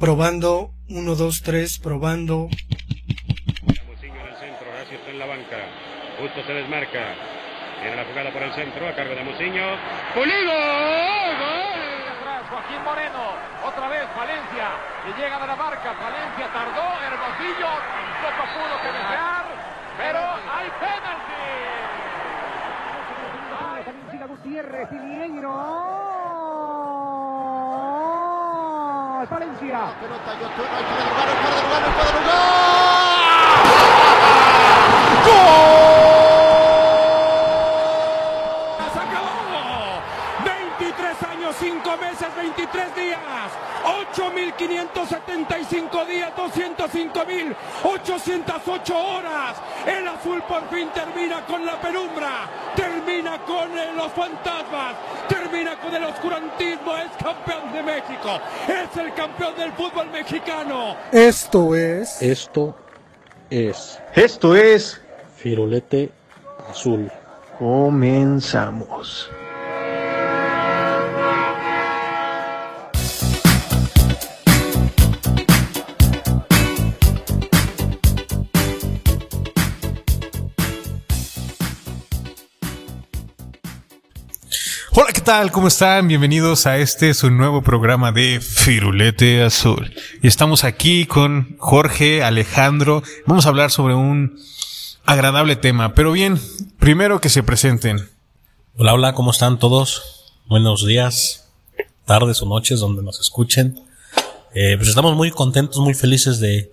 Probando, 1, 2, 3, probando. Muciño en el centro, Horacio está en la banca. Justo se desmarca. Viene la jugada por el centro, a cargo de Muciño. ¡Pulido! ¡Gol! atrás Joaquín Moreno, otra vez Valencia, que llega de la marca, Valencia tardó, Hermosillo tampoco pudo cabecear, pero hay penalti. Gutiérrez y Mineiro. Valencia. Pelota lugar. ¡Se acabó! 23 años, 5 meses, 23 días. 8.575 días, 205.808 horas. Azul por fin termina con la penumbra. Termina con eh, los fantasmas. Termina con el oscurantismo. Es campeón de México. Es el campeón del fútbol mexicano. Esto es. Esto es Esto es. Firulete Azul. Comenzamos. Hola, ¿qué tal? ¿Cómo están? Bienvenidos a este su nuevo programa de Firulete Azul. Y estamos aquí con Jorge, Alejandro. Vamos a hablar sobre un agradable tema. Pero bien, primero que se presenten. Hola, hola, ¿cómo están todos? Buenos días, tardes o noches donde nos escuchen. Eh, pues estamos muy contentos, muy felices de,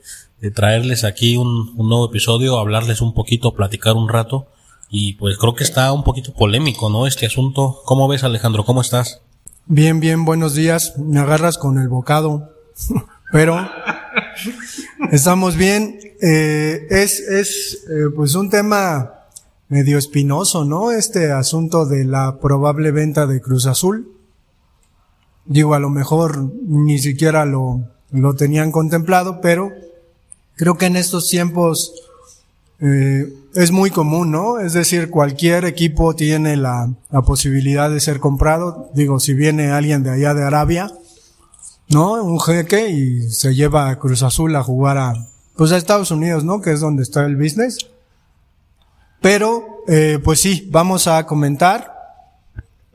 traerles aquí un nuevo episodio, hablarles un poquito, platicar un rato. Y pues creo que está un poquito polémico, ¿no? Este asunto. ¿Cómo ves, Alejandro? ¿Cómo estás? Bien, bien, buenos días. Me agarras con el bocado. Pero estamos bien. Eh, es es eh, pues un tema medio espinoso, ¿no? Este asunto de la probable venta de Cruz Azul. Digo, a lo mejor ni siquiera lo, lo tenían contemplado, pero creo que en estos tiempos eh, es muy común, ¿no? Es decir, cualquier equipo tiene la, la, posibilidad de ser comprado. Digo, si viene alguien de allá de Arabia, ¿no? Un jeque y se lleva a Cruz Azul a jugar a, pues a Estados Unidos, ¿no? Que es donde está el business. Pero, eh, pues sí, vamos a comentar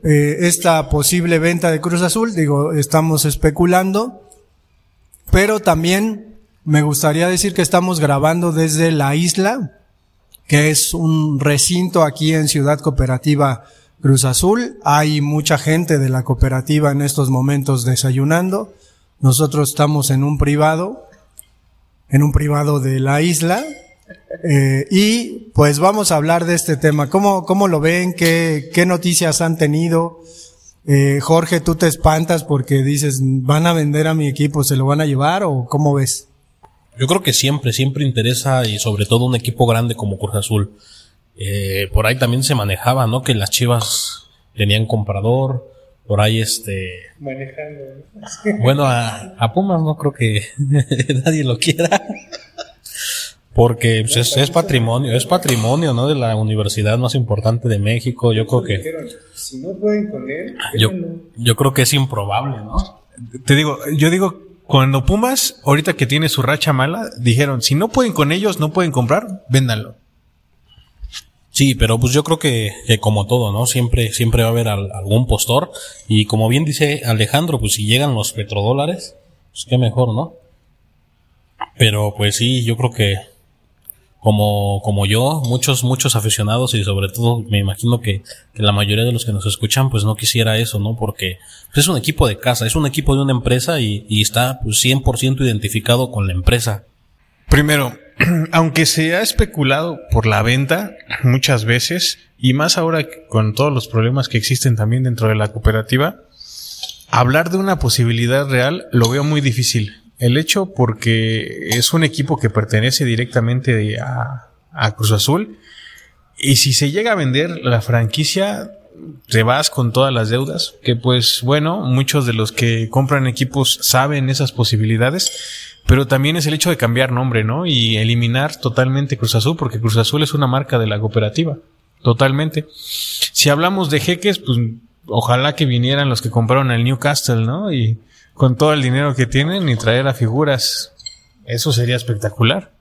eh, esta posible venta de Cruz Azul. Digo, estamos especulando, pero también me gustaría decir que estamos grabando desde la isla, que es un recinto aquí en Ciudad Cooperativa Cruz Azul. Hay mucha gente de la cooperativa en estos momentos desayunando. Nosotros estamos en un privado, en un privado de la isla. Eh, y pues vamos a hablar de este tema. ¿Cómo, cómo lo ven? ¿Qué, qué noticias han tenido? Eh, Jorge, tú te espantas porque dices, ¿van a vender a mi equipo? ¿Se lo van a llevar o cómo ves? Yo creo que siempre, siempre interesa y sobre todo un equipo grande como Cruz Azul. Eh, por ahí también se manejaba, ¿no? Que las Chivas tenían comprador, por ahí este... Manejando. Bueno, a, a, Pumas no creo que nadie lo quiera. Porque pues, es, es, patrimonio, es patrimonio, ¿no? De la universidad más importante de México. Yo creo que... Si no pueden con él... Yo, yo creo que es improbable, ¿no? Te digo, yo digo cuando Pumas, ahorita que tiene su racha mala, dijeron, si no pueden con ellos, no pueden comprar, véndanlo. Sí, pero pues yo creo que, como todo, ¿no? Siempre, siempre va a haber al, algún postor. Y como bien dice Alejandro, pues si llegan los petrodólares, pues qué mejor, ¿no? Pero pues sí, yo creo que como, como yo, muchos, muchos aficionados y sobre todo me imagino que, que, la mayoría de los que nos escuchan pues no quisiera eso, ¿no? Porque pues, es un equipo de casa, es un equipo de una empresa y, y está pues 100% identificado con la empresa. Primero, aunque se ha especulado por la venta muchas veces y más ahora con todos los problemas que existen también dentro de la cooperativa, hablar de una posibilidad real lo veo muy difícil. El hecho porque es un equipo que pertenece directamente a, Cruz Azul. Y si se llega a vender la franquicia, te vas con todas las deudas. Que pues bueno, muchos de los que compran equipos saben esas posibilidades. Pero también es el hecho de cambiar nombre, ¿no? Y eliminar totalmente Cruz Azul, porque Cruz Azul es una marca de la cooperativa. Totalmente. Si hablamos de jeques, pues ojalá que vinieran los que compraron el Newcastle, ¿no? Y con todo el dinero que tienen y traer a figuras. Eso sería espectacular.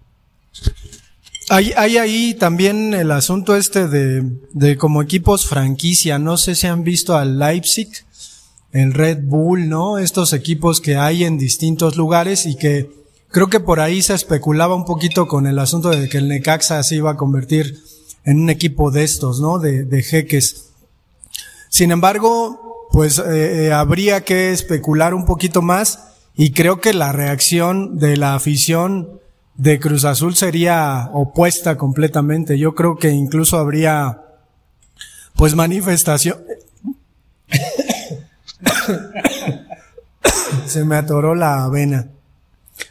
Hay, ahí también el asunto este de, de como equipos franquicia. No sé si han visto al Leipzig, el Red Bull, ¿no? Estos equipos que hay en distintos lugares y que creo que por ahí se especulaba un poquito con el asunto de que el Necaxa se iba a convertir en un equipo de estos, ¿no? De, de jeques. Sin embargo, pues eh, eh, habría que especular un poquito más y creo que la reacción de la afición de Cruz Azul sería opuesta completamente. Yo creo que incluso habría pues manifestación. Se me atoró la vena.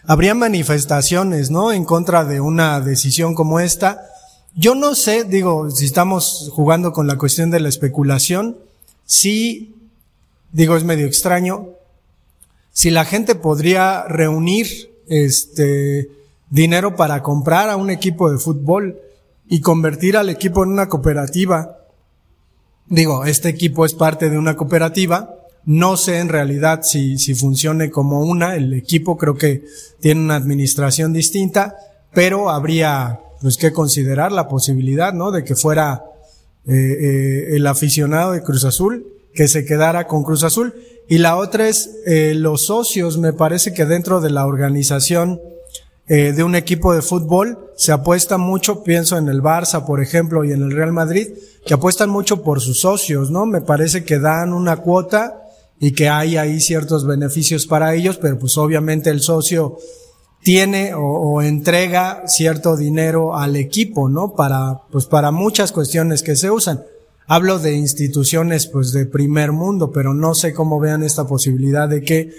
Habría manifestaciones, ¿no? En contra de una decisión como esta. Yo no sé, digo, si estamos jugando con la cuestión de la especulación, sí, digo, es medio extraño, si la gente podría reunir, este, dinero para comprar a un equipo de fútbol y convertir al equipo en una cooperativa. Digo, este equipo es parte de una cooperativa. No sé en realidad si, si funcione como una. El equipo creo que tiene una administración distinta, pero habría pues que considerar la posibilidad, ¿no? De que fuera eh, eh, el aficionado de Cruz Azul que se quedara con Cruz Azul. Y la otra es eh, los socios. Me parece que dentro de la organización eh, de un equipo de fútbol, se apuesta mucho, pienso en el Barça, por ejemplo, y en el Real Madrid, que apuestan mucho por sus socios, ¿no? Me parece que dan una cuota y que hay ahí ciertos beneficios para ellos, pero pues obviamente el socio tiene o, o, entrega cierto dinero al equipo, ¿no? Para, pues para muchas cuestiones que se usan. Hablo de instituciones, pues de primer mundo, pero no sé cómo vean esta posibilidad de que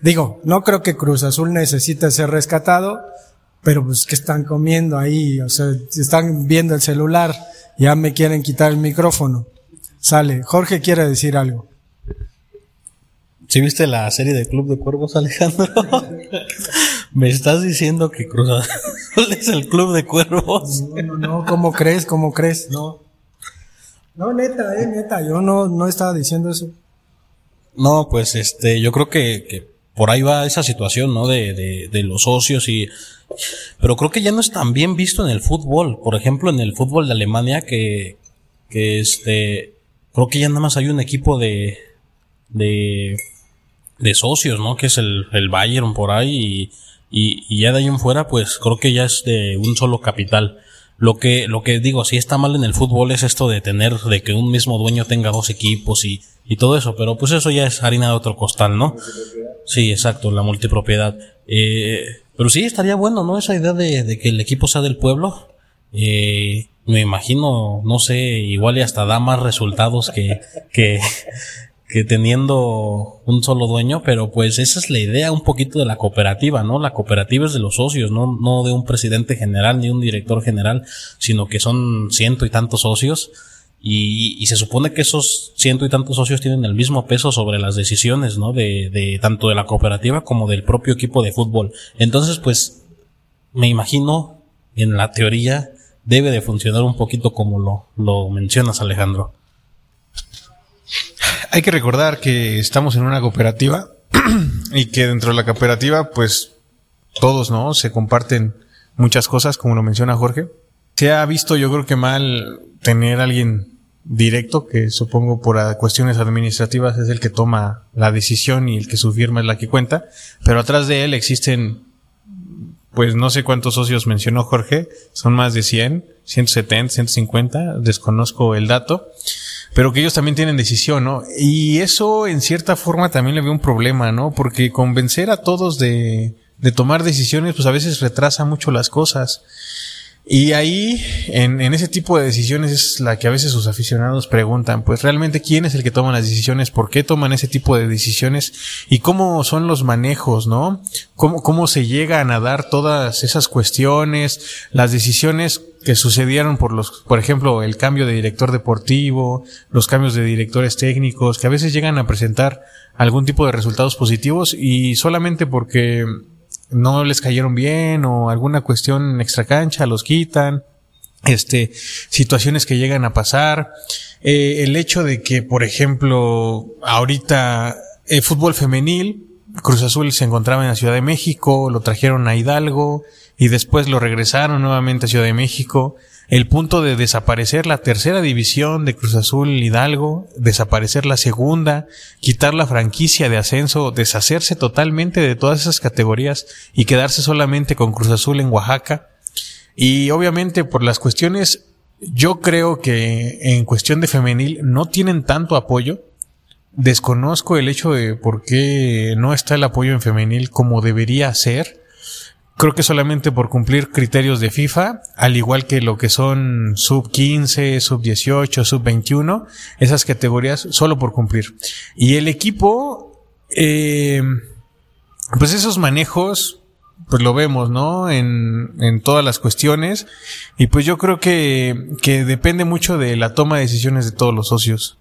Digo, no creo que Cruz Azul necesite ser rescatado, pero pues que están comiendo ahí, o sea, están viendo el celular, ya me quieren quitar el micrófono. Sale, Jorge quiere decir algo. ¿Sí viste la serie de Club de Cuervos, Alejandro? ¿Me estás diciendo que Cruz Azul es el Club de Cuervos? No, no, no, ¿cómo crees? ¿Cómo crees? No. No, neta, eh, neta, yo no, no estaba diciendo eso. No, pues este, yo creo que, que por ahí va esa situación, ¿no? De, de, de, los socios y, pero creo que ya no es tan bien visto en el fútbol. Por ejemplo, en el fútbol de Alemania que, que este, creo que ya nada más hay un equipo de, de, de socios, ¿no? Que es el, el Bayern por ahí y, y, y ya de ahí en fuera, pues creo que ya es de un solo capital. Lo que, lo que digo, si está mal en el fútbol es esto de tener, de que un mismo dueño tenga dos equipos y, y todo eso, pero pues eso ya es harina de otro costal, ¿no? Sí, exacto, la multipropiedad. Eh, pero sí, estaría bueno, ¿no? Esa idea de, de que el equipo sea del pueblo. Eh, me imagino, no sé, igual y hasta da más resultados que, que, que teniendo un solo dueño, pero pues esa es la idea un poquito de la cooperativa, ¿no? La cooperativa es de los socios, no, no de un presidente general ni un director general, sino que son ciento y tantos socios y, y, se supone que esos ciento y tantos socios tienen el mismo peso sobre las decisiones, ¿no? De, de tanto de la cooperativa como del propio equipo de fútbol. Entonces, pues, me imagino, en la teoría, debe de funcionar un poquito como lo, lo mencionas, Alejandro. Hay que recordar que estamos en una cooperativa y que dentro de la cooperativa, pues, todos, ¿no? Se comparten muchas cosas, como lo menciona Jorge. Se ha visto, yo creo que mal tener a alguien directo, que supongo por cuestiones administrativas es el que toma la decisión y el que su firma es la que cuenta, pero atrás de él existen, pues no sé cuántos socios mencionó Jorge, son más de 100, 170, 150, desconozco el dato, pero que ellos también tienen decisión, ¿no? Y eso en cierta forma también le veo un problema, ¿no? Porque convencer a todos de, de tomar decisiones, pues a veces retrasa mucho las cosas. Y ahí, en, en, ese tipo de decisiones es la que a veces sus aficionados preguntan, pues realmente quién es el que toma las decisiones, por qué toman ese tipo de decisiones y cómo son los manejos, ¿no? Cómo, cómo se llegan a dar todas esas cuestiones, las decisiones que sucedieron por los, por ejemplo, el cambio de director deportivo, los cambios de directores técnicos, que a veces llegan a presentar algún tipo de resultados positivos y solamente porque no les cayeron bien o alguna cuestión extra cancha los quitan, este, situaciones que llegan a pasar, eh, el hecho de que, por ejemplo, ahorita el fútbol femenil, Cruz Azul se encontraba en la Ciudad de México, lo trajeron a Hidalgo y después lo regresaron nuevamente a Ciudad de México. El punto de desaparecer la tercera división de Cruz Azul Hidalgo, desaparecer la segunda, quitar la franquicia de ascenso, deshacerse totalmente de todas esas categorías y quedarse solamente con Cruz Azul en Oaxaca. Y obviamente por las cuestiones, yo creo que en cuestión de femenil no tienen tanto apoyo desconozco el hecho de por qué no está el apoyo en femenil como debería ser. Creo que solamente por cumplir criterios de FIFA, al igual que lo que son sub 15, sub 18, sub 21, esas categorías solo por cumplir. Y el equipo, eh, pues esos manejos, pues lo vemos, ¿no? En, todas las cuestiones. Y pues yo creo que, que depende mucho de la toma de decisiones de todos los socios.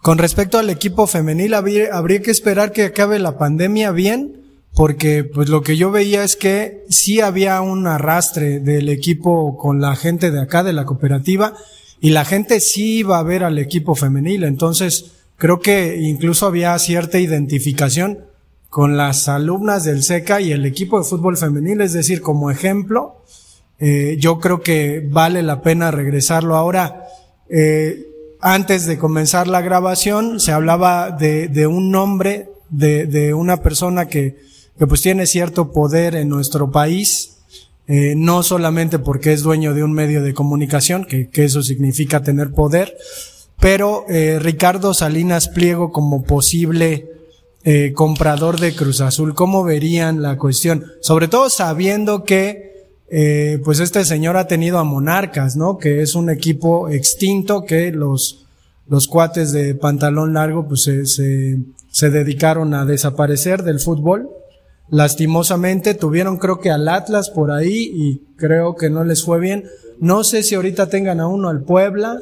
Con respecto al equipo femenil, habría, habría, que esperar que acabe la pandemia bien, porque pues lo que yo veía es que sí había un arrastre del equipo con la gente de acá, de la cooperativa, y la gente sí iba a ver al equipo femenil. Entonces, creo que incluso había cierta identificación con las alumnas del SECA y el equipo de fútbol femenil, es decir, como ejemplo, eh, yo creo que vale la pena regresarlo. Ahora, eh, antes de comenzar la grabación se hablaba de, de un nombre de, de, una persona que, que pues tiene cierto poder en nuestro país, eh, no solamente porque es dueño de un medio de comunicación, que, que eso significa tener poder, pero eh, Ricardo Salinas Pliego como posible eh, comprador de Cruz Azul, ¿cómo verían la cuestión? Sobre todo sabiendo que eh, pues este señor ha tenido a Monarcas, ¿no? Que es un equipo extinto que los, los cuates de pantalón largo pues se, se, se dedicaron a desaparecer del fútbol. Lastimosamente tuvieron creo que al Atlas por ahí y creo que no les fue bien. No sé si ahorita tengan a uno al Puebla,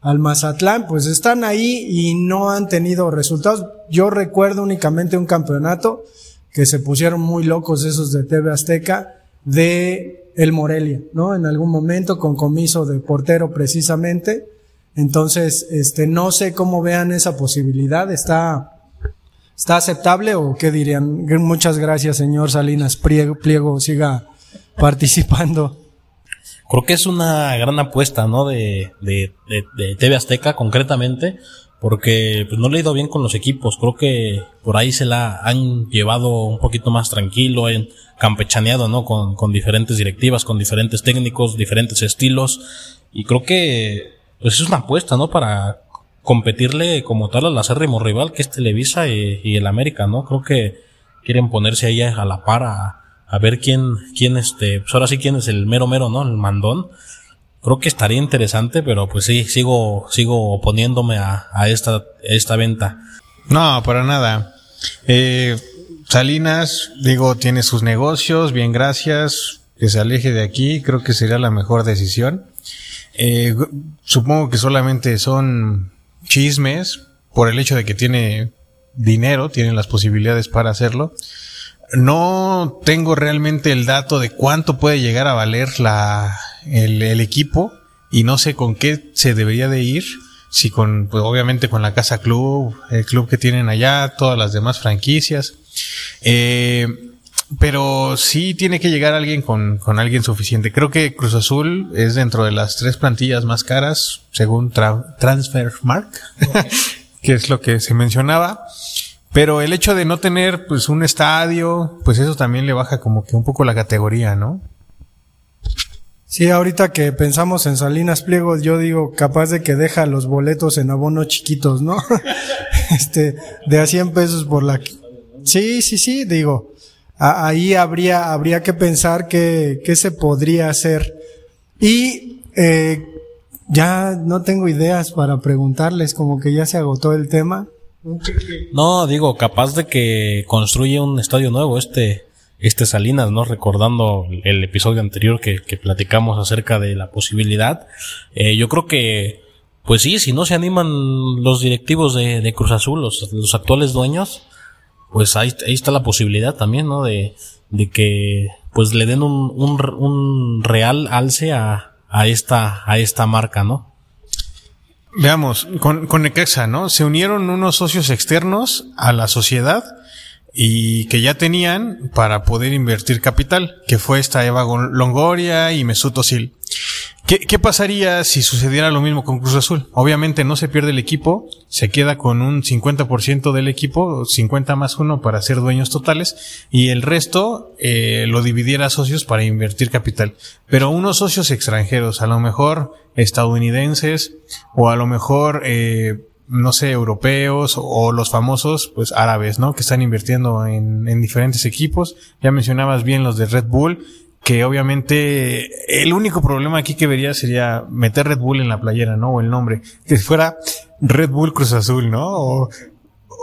al Mazatlán, pues están ahí y no han tenido resultados. Yo recuerdo únicamente un campeonato que se pusieron muy locos esos de TV Azteca de el Morelia, ¿no? En algún momento con comiso de portero precisamente. Entonces, este, no sé cómo vean esa posibilidad. ¿Está, está aceptable o qué dirían? Muchas gracias, señor Salinas Pliego, Pliego siga participando. Creo que es una gran apuesta, ¿no? De, de, de, de TV Azteca concretamente, porque pues, no le ha ido bien con los equipos. Creo que por ahí se la han llevado un poquito más tranquilo, en campechaneado, ¿no? Con, con diferentes directivas, con diferentes técnicos, diferentes estilos. Y creo que pues es una apuesta, ¿no? Para competirle como tal al acérrimo rival que es Televisa y, el América, ¿no? Creo que quieren ponerse ahí a la par a, ver quién, quién este, pues ahora sí quién es el mero mero, ¿no? El mandón. Creo que estaría interesante, pero pues sí, sigo, sigo oponiéndome a, a esta, a esta venta. No, para nada. Eh, Salinas, digo, tiene sus negocios, bien gracias, que se aleje de aquí, creo que sería la mejor decisión. Eh, supongo que solamente son chismes por el hecho de que tiene dinero, tiene las posibilidades para hacerlo. No tengo realmente el dato de cuánto puede llegar a valer la, el, el equipo y no sé con qué se debería de ir si con, pues obviamente con la Casa Club, el club que tienen allá, todas las demás franquicias. Eh, pero sí tiene que llegar alguien con, con alguien suficiente. Creo que Cruz Azul es dentro de las tres plantillas más caras, según tra Transfermark, que es lo que se mencionaba. Pero el hecho de no tener pues un estadio, pues eso también le baja como que un poco la categoría, ¿no? Sí, ahorita que pensamos en Salinas Pliego, yo digo, capaz de que deja los boletos en abono chiquitos, ¿no? este, de a 100 pesos por la... Sí, sí, sí, digo, ahí habría, habría que pensar qué, qué se podría hacer. Y, eh, ya no tengo ideas para preguntarles, como que ya se agotó el tema. No, digo, capaz de que construye un estadio nuevo este, este Salinas, ¿no? Recordando el episodio anterior que, que platicamos acerca de la posibilidad. Eh, yo creo que, pues sí, si no se animan los directivos de, de Cruz Azul, los, los, actuales dueños, pues ahí, ahí está la posibilidad también, ¿no? De, de que, pues le den un, un, un real alce a, a esta, a esta marca, ¿no? Veamos, con, con Necaxa, ¿no? Se unieron unos socios externos a la sociedad y que ya tenían para poder invertir capital, que fue esta Eva Longoria y Mesut Özil. ¿Qué, ¿Qué, pasaría si sucediera lo mismo con Cruz Azul? Obviamente no se pierde el equipo, se queda con un 50% del equipo, 50 más uno para ser dueños totales, y el resto eh, lo dividiera a socios para invertir capital. Pero unos socios extranjeros, a lo mejor estadounidenses, o a lo mejor eh, no sé, europeos o los famosos, pues árabes, ¿no? Que están invirtiendo en, en diferentes equipos. Ya mencionabas bien los de Red Bull, que obviamente el único problema aquí que vería sería meter Red Bull en la playera, ¿no? O el nombre. Que fuera Red Bull Cruz Azul, ¿no? O,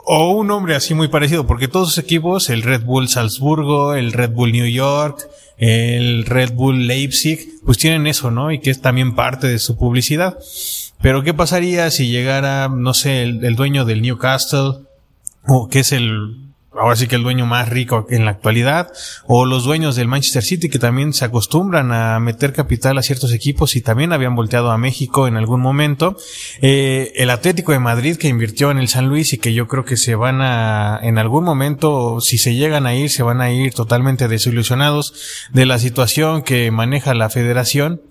o un nombre así muy parecido, porque todos los equipos, el Red Bull Salzburgo, el Red Bull New York, el Red Bull Leipzig, pues tienen eso, ¿no? Y que es también parte de su publicidad. Pero ¿qué pasaría si llegara, no sé, el, el, dueño del Newcastle, o que es el, ahora sí que el dueño más rico en la actualidad, o los dueños del Manchester City que también se acostumbran a meter capital a ciertos equipos y también habían volteado a México en algún momento, eh, el Atlético de Madrid que invirtió en el San Luis y que yo creo que se van a, en algún momento, si se llegan a ir, se van a ir totalmente desilusionados de la situación que maneja la federación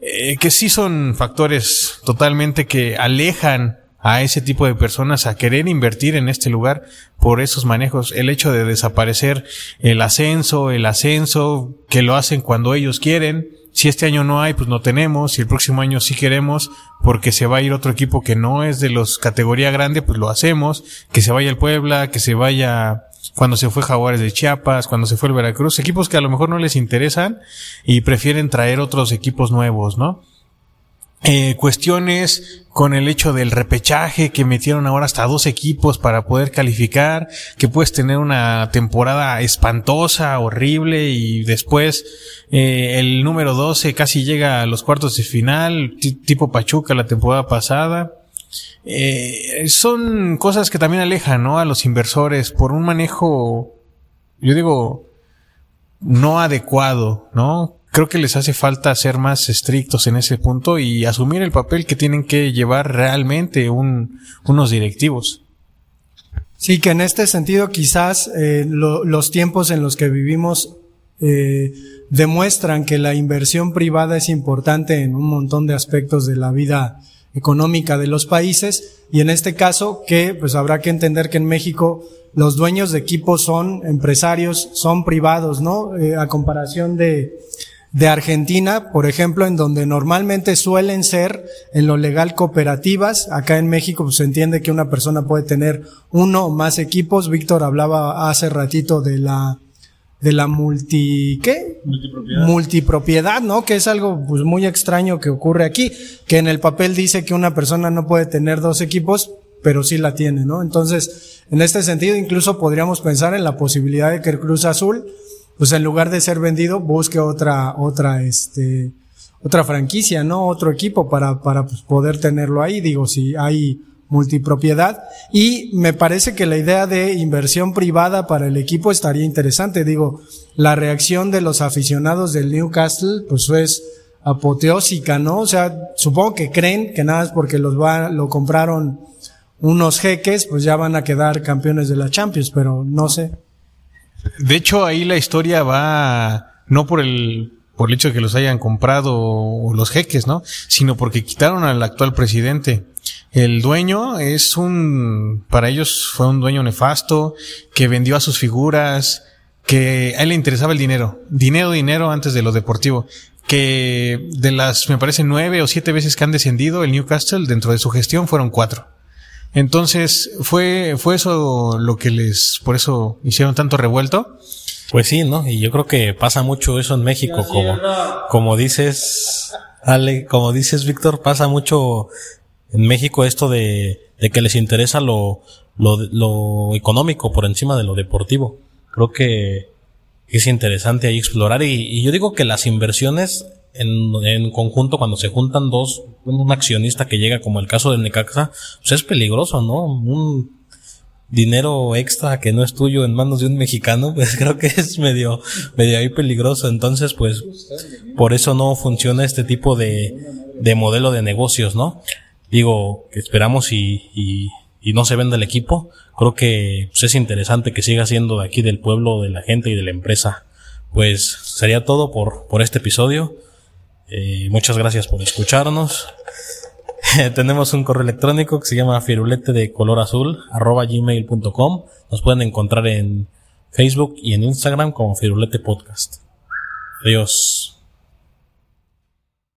eh, que sí son factores totalmente que alejan a ese tipo de personas a querer invertir en este lugar por esos manejos. El hecho de desaparecer el ascenso, el ascenso, que lo hacen cuando ellos quieren. Si este año no hay, pues no tenemos. Si el próximo año sí queremos, porque se va a ir otro equipo que no es de los categoría grande, pues lo hacemos. Que se vaya el Puebla, que se vaya cuando se fue Jaguares de Chiapas, cuando se fue el Veracruz, equipos que a lo mejor no les interesan y prefieren traer otros equipos nuevos, ¿no? Eh, cuestiones con el hecho del repechaje que metieron ahora hasta dos equipos para poder calificar, que puedes tener una temporada espantosa, horrible y después eh, el número 12 casi llega a los cuartos de final, tipo Pachuca la temporada pasada. Eh, son cosas que también alejan, ¿no? A los inversores por un manejo, yo digo, no adecuado, ¿no? Creo que les hace falta ser más estrictos en ese punto y asumir el papel que tienen que llevar realmente un, unos directivos. Sí, que en este sentido quizás eh, lo, los tiempos en los que vivimos eh, demuestran que la inversión privada es importante en un montón de aspectos de la vida económica de los países y en este caso que pues habrá que entender que en México los dueños de equipos son empresarios, son privados, ¿no? Eh, a comparación de, de Argentina, por ejemplo, en donde normalmente suelen ser en lo legal cooperativas. Acá en México pues, se entiende que una persona puede tener uno o más equipos. Víctor hablaba hace ratito de la de la multi ¿qué? Multipropiedad. multipropiedad, ¿no? Que es algo pues muy extraño que ocurre aquí, que en el papel dice que una persona no puede tener dos equipos, pero sí la tiene, ¿no? Entonces, en este sentido incluso podríamos pensar en la posibilidad de que el Cruz Azul pues en lugar de ser vendido busque otra otra este otra franquicia, ¿no? Otro equipo para para pues, poder tenerlo ahí, digo, si hay multipropiedad y me parece que la idea de inversión privada para el equipo estaría interesante. Digo, la reacción de los aficionados del Newcastle pues es apoteósica, ¿no? O sea, supongo que creen que nada es porque los va, lo compraron unos jeques, pues ya van a quedar campeones de la Champions, pero no sé. De hecho, ahí la historia va no por el por el hecho de que los hayan comprado los jeques, ¿no? Sino porque quitaron al actual presidente. El dueño es un, para ellos fue un dueño nefasto, que vendió a sus figuras, que a él le interesaba el dinero. Dinero, dinero antes de lo deportivo. Que de las, me parece, nueve o siete veces que han descendido el Newcastle, dentro de su gestión fueron cuatro. Entonces, fue, fue eso lo que les, por eso hicieron tanto revuelto. Pues sí, ¿no? Y yo creo que pasa mucho eso en México, como, como dices, Ale, como dices, Víctor, pasa mucho en México esto de, de que les interesa lo, lo, lo económico por encima de lo deportivo. Creo que es interesante ahí explorar y, y yo digo que las inversiones en, conjunto cuando se juntan dos, un accionista que llega como el caso del Necaxa, pues es peligroso, ¿no? Un dinero extra que no es tuyo en manos de un mexicano, pues creo que es medio, medio ahí peligroso. Entonces, pues, por eso no funciona este tipo de, de modelo de negocios, ¿no? Digo, esperamos y, y, y no se vende el equipo, creo que pues, es interesante que siga siendo de aquí del pueblo, de la gente y de la empresa. Pues sería todo por, por este episodio. Eh, muchas gracias por escucharnos. Tenemos un correo electrónico que se llama firulete de color azul arroba. Nos pueden encontrar en Facebook y en Instagram como Firulete Podcast. Adiós.